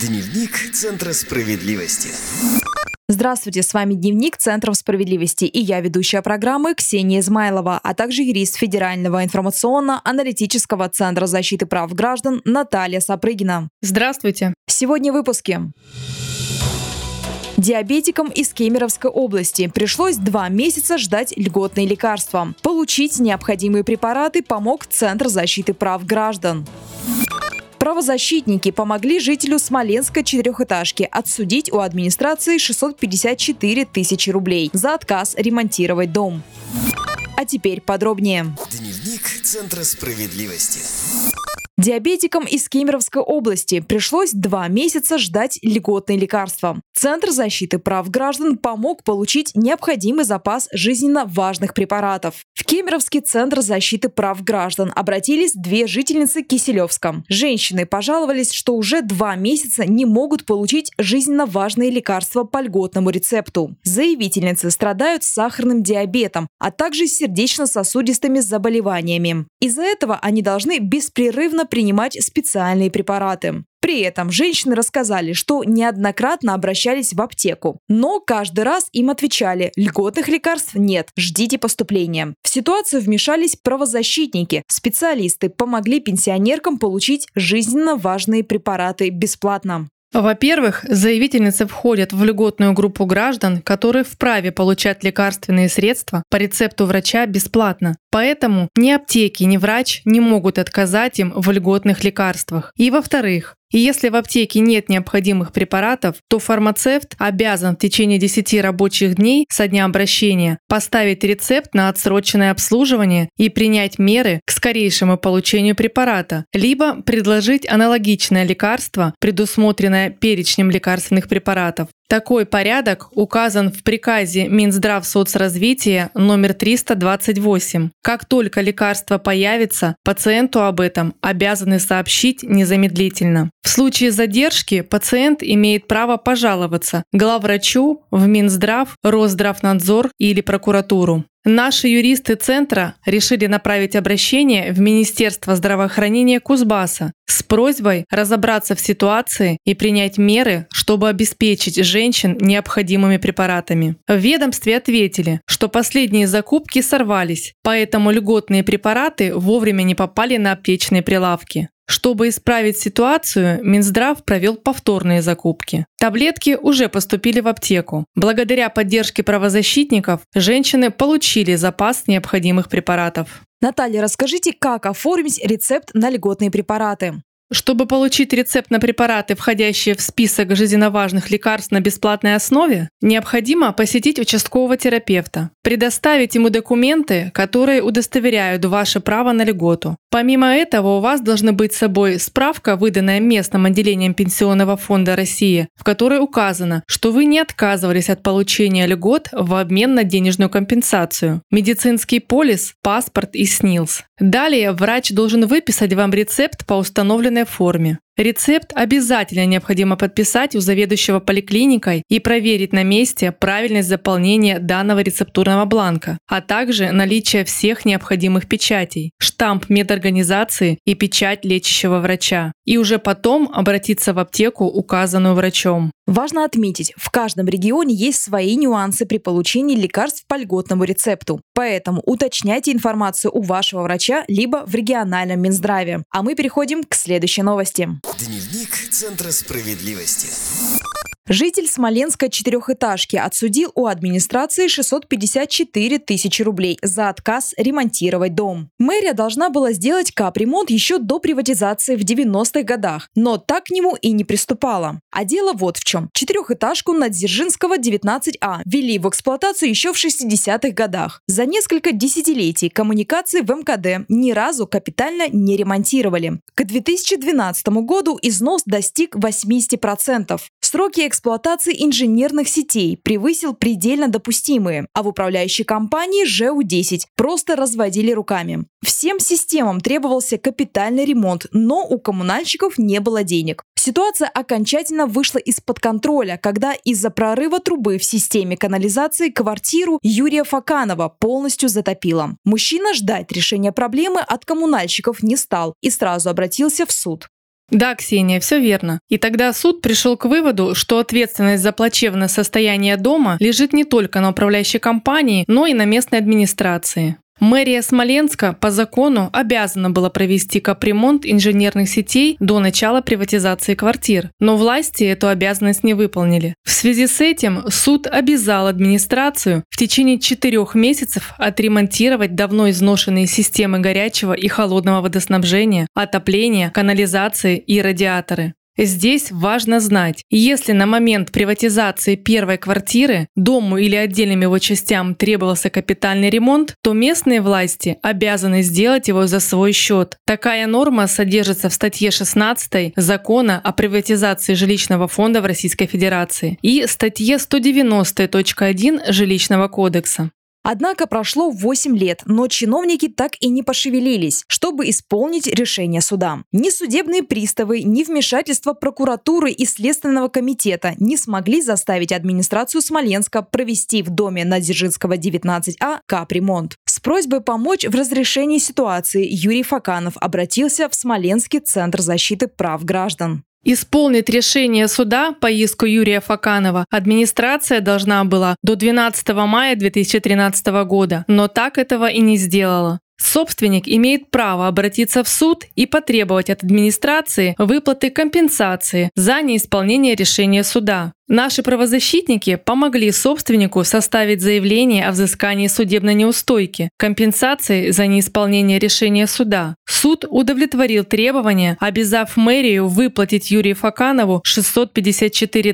Дневник Центра справедливости. Здравствуйте, с вами Дневник Центров справедливости и я ведущая программы Ксения Измайлова, а также юрист Федерального информационно-аналитического центра защиты прав граждан Наталья Сапрыгина. Здравствуйте. Сегодня в выпуске. Диабетикам из Кемеровской области пришлось два месяца ждать льготные лекарства. Получить необходимые препараты помог Центр защиты прав граждан. Правозащитники помогли жителю Смоленской четырехэтажки отсудить у администрации 654 тысячи рублей за отказ ремонтировать дом. А теперь подробнее. Дневник Центра справедливости. Диабетикам из Кемеровской области пришлось два месяца ждать льготные лекарства. Центр защиты прав граждан помог получить необходимый запас жизненно важных препаратов. В Кемеровский центр защиты прав граждан обратились две жительницы Киселевска. Женщины пожаловались, что уже два месяца не могут получить жизненно важные лекарства по льготному рецепту. Заявительницы страдают сахарным диабетом, а также сердечно-сосудистыми заболеваниями. Из-за этого они должны беспрерывно принимать специальные препараты. При этом женщины рассказали, что неоднократно обращались в аптеку. Но каждый раз им отвечали – льготных лекарств нет, ждите поступления. В ситуацию вмешались правозащитники. Специалисты помогли пенсионеркам получить жизненно важные препараты бесплатно. Во-первых, заявительницы входят в льготную группу граждан, которые вправе получать лекарственные средства по рецепту врача бесплатно. Поэтому ни аптеки, ни врач не могут отказать им в льготных лекарствах. И во-вторых, и если в аптеке нет необходимых препаратов, то фармацевт обязан в течение 10 рабочих дней со дня обращения поставить рецепт на отсроченное обслуживание и принять меры к скорейшему получению препарата, либо предложить аналогичное лекарство, предусмотренное перечнем лекарственных препаратов. Такой порядок указан в приказе Минздравсоцразвития номер 328. Как только лекарство появится, пациенту об этом обязаны сообщить незамедлительно. В случае задержки пациент имеет право пожаловаться главврачу в Минздрав, Росздравнадзор или прокуратуру. Наши юристы Центра решили направить обращение в Министерство здравоохранения Кузбасса с просьбой разобраться в ситуации и принять меры, чтобы обеспечить женщин необходимыми препаратами. В ведомстве ответили, что последние закупки сорвались, поэтому льготные препараты вовремя не попали на аптечные прилавки. Чтобы исправить ситуацию, Минздрав провел повторные закупки. Таблетки уже поступили в аптеку. Благодаря поддержке правозащитников женщины получили запас необходимых препаратов. Наталья, расскажите, как оформить рецепт на льготные препараты? Чтобы получить рецепт на препараты, входящие в список жизненно важных лекарств на бесплатной основе, необходимо посетить участкового терапевта, предоставить ему документы, которые удостоверяют ваше право на льготу. Помимо этого, у вас должны быть с собой справка, выданная местным отделением Пенсионного фонда России, в которой указано, что вы не отказывались от получения льгот в обмен на денежную компенсацию, медицинский полис, паспорт и СНИЛС. Далее врач должен выписать вам рецепт по установленной форме. Рецепт обязательно необходимо подписать у заведующего поликлиникой и проверить на месте правильность заполнения данного рецептурного бланка, а также наличие всех необходимых печатей, штамп медорганизации и печать лечащего врача. И уже потом обратиться в аптеку, указанную врачом. Важно отметить, в каждом регионе есть свои нюансы при получении лекарств по льготному рецепту. Поэтому уточняйте информацию у вашего врача либо в региональном Минздраве. А мы переходим к следующей новости. Дневник Центра справедливости. Житель Смоленской четырехэтажки отсудил у администрации 654 тысячи рублей за отказ ремонтировать дом. Мэрия должна была сделать капремонт еще до приватизации в 90-х годах, но так к нему и не приступала. А дело вот в чем. Четырехэтажку на Дзержинского 19А ввели в эксплуатацию еще в 60-х годах. За несколько десятилетий коммуникации в МКД ни разу капитально не ремонтировали. К 2012 году износ достиг 80%. Сроки эксплуатации инженерных сетей превысил предельно допустимые, а в управляющей компании ЖУ-10 просто разводили руками. Всем системам требовался капитальный ремонт, но у коммунальщиков не было денег. Ситуация окончательно вышла из-под контроля, когда из-за прорыва трубы в системе канализации квартиру Юрия Факанова полностью затопило. Мужчина ждать решения проблемы от коммунальщиков не стал и сразу обратился в суд. Да, Ксения, все верно. И тогда суд пришел к выводу, что ответственность за плачевное состояние дома лежит не только на управляющей компании, но и на местной администрации. Мэрия Смоленска по закону обязана была провести капремонт инженерных сетей до начала приватизации квартир, но власти эту обязанность не выполнили. В связи с этим суд обязал администрацию в течение четырех месяцев отремонтировать давно изношенные системы горячего и холодного водоснабжения, отопления, канализации и радиаторы. Здесь важно знать, если на момент приватизации первой квартиры дому или отдельным его частям требовался капитальный ремонт, то местные власти обязаны сделать его за свой счет. Такая норма содержится в статье 16 Закона о приватизации жилищного фонда в Российской Федерации и статье 190.1 Жилищного кодекса. Однако прошло 8 лет, но чиновники так и не пошевелились, чтобы исполнить решение суда. Ни судебные приставы, ни вмешательство прокуратуры и Следственного комитета не смогли заставить администрацию Смоленска провести в доме на Дзержинского 19А капремонт. С просьбой помочь в разрешении ситуации Юрий Факанов обратился в Смоленский центр защиты прав граждан. Исполнить решение суда по иску Юрия Факанова администрация должна была до 12 мая 2013 года, но так этого и не сделала. Собственник имеет право обратиться в суд и потребовать от администрации выплаты компенсации за неисполнение решения суда. Наши правозащитники помогли собственнику составить заявление о взыскании судебной неустойки, компенсации за неисполнение решения суда. Суд удовлетворил требования, обязав мэрию выплатить Юрию Факанову 654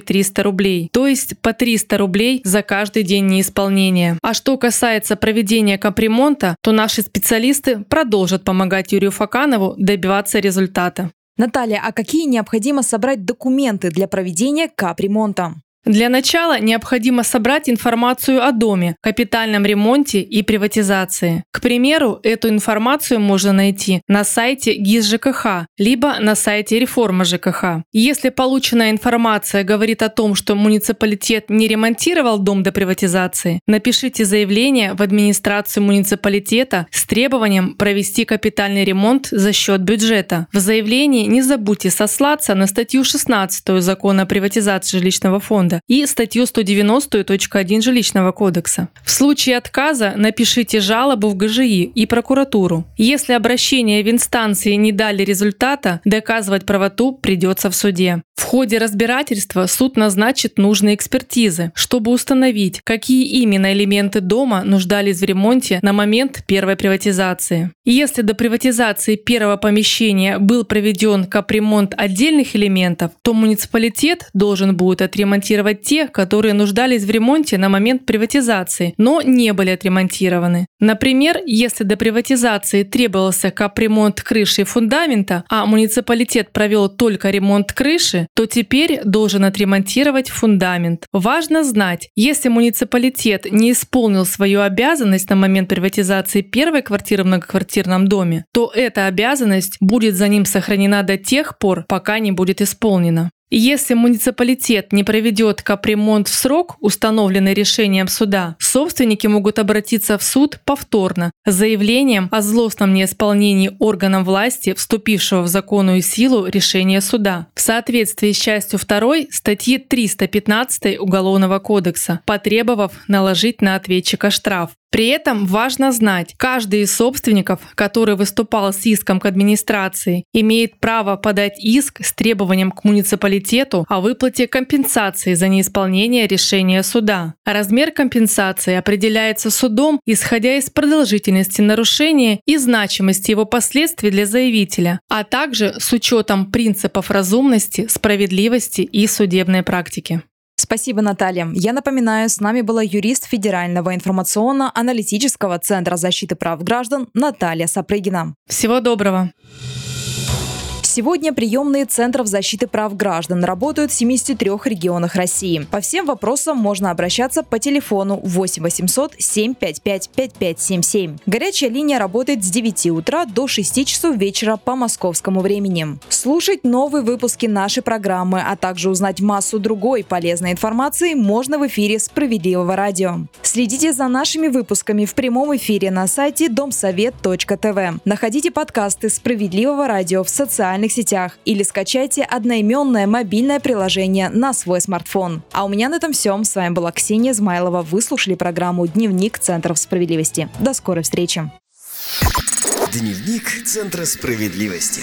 300 рублей, то есть по 300 рублей за каждый день неисполнения. А что касается проведения капремонта, то наши специалисты продолжат помогать Юрию Факанову добиваться результата. Наталья, а какие необходимо собрать документы для проведения капремонта? Для начала необходимо собрать информацию о доме, капитальном ремонте и приватизации. К примеру, эту информацию можно найти на сайте ГИС ЖКХ, либо на сайте реформа ЖКХ. Если полученная информация говорит о том, что муниципалитет не ремонтировал дом до приватизации, напишите заявление в администрацию муниципалитета с требованием провести капитальный ремонт за счет бюджета. В заявлении не забудьте сослаться на статью 16 закона о приватизации жилищного фонда и статью 190.1 Жилищного кодекса. В случае отказа напишите жалобу в ГЖИ и прокуратуру. Если обращения в инстанции не дали результата, доказывать правоту придется в суде. В ходе разбирательства суд назначит нужные экспертизы, чтобы установить, какие именно элементы дома нуждались в ремонте на момент первой приватизации. Если до приватизации первого помещения был проведен капремонт отдельных элементов, то муниципалитет должен будет отремонтировать те, которые нуждались в ремонте на момент приватизации, но не были отремонтированы. Например, если до приватизации требовался капремонт крыши и фундамента, а муниципалитет провел только ремонт крыши, то теперь должен отремонтировать фундамент. Важно знать, если муниципалитет не исполнил свою обязанность на момент приватизации первой квартиры в многоквартирном доме, то эта обязанность будет за ним сохранена до тех пор, пока не будет исполнена. Если муниципалитет не проведет капремонт в срок, установленный решением суда, собственники могут обратиться в суд повторно с заявлением о злостном неисполнении органом власти, вступившего в законную силу решения суда, в соответствии с частью 2 статьи 315 Уголовного кодекса, потребовав наложить на ответчика штраф. При этом важно знать, каждый из собственников, который выступал с иском к администрации, имеет право подать иск с требованием к муниципалитету о выплате компенсации за неисполнение решения суда. Размер компенсации определяется судом, исходя из продолжительности нарушения и значимости его последствий для заявителя, а также с учетом принципов разумности, справедливости и судебной практики. Спасибо, Наталья. Я напоминаю, с нами была юрист Федерального информационно-аналитического центра защиты прав граждан Наталья Сапрыгина. Всего доброго. Сегодня приемные Центров защиты прав граждан работают в 73 регионах России. По всем вопросам можно обращаться по телефону 8 800 755 5577. Горячая линия работает с 9 утра до 6 часов вечера по московскому времени. Слушать новые выпуски нашей программы, а также узнать массу другой полезной информации можно в эфире «Справедливого радио». Следите за нашими выпусками в прямом эфире на сайте домсовет.тв. Находите подкасты «Справедливого радио» в социальных социальных сетях или скачайте одноименное мобильное приложение на свой смартфон. А у меня на этом все. С вами была Ксения Измайлова. Вы слушали программу «Дневник Центров справедливости». До скорой встречи. Дневник Центра справедливости.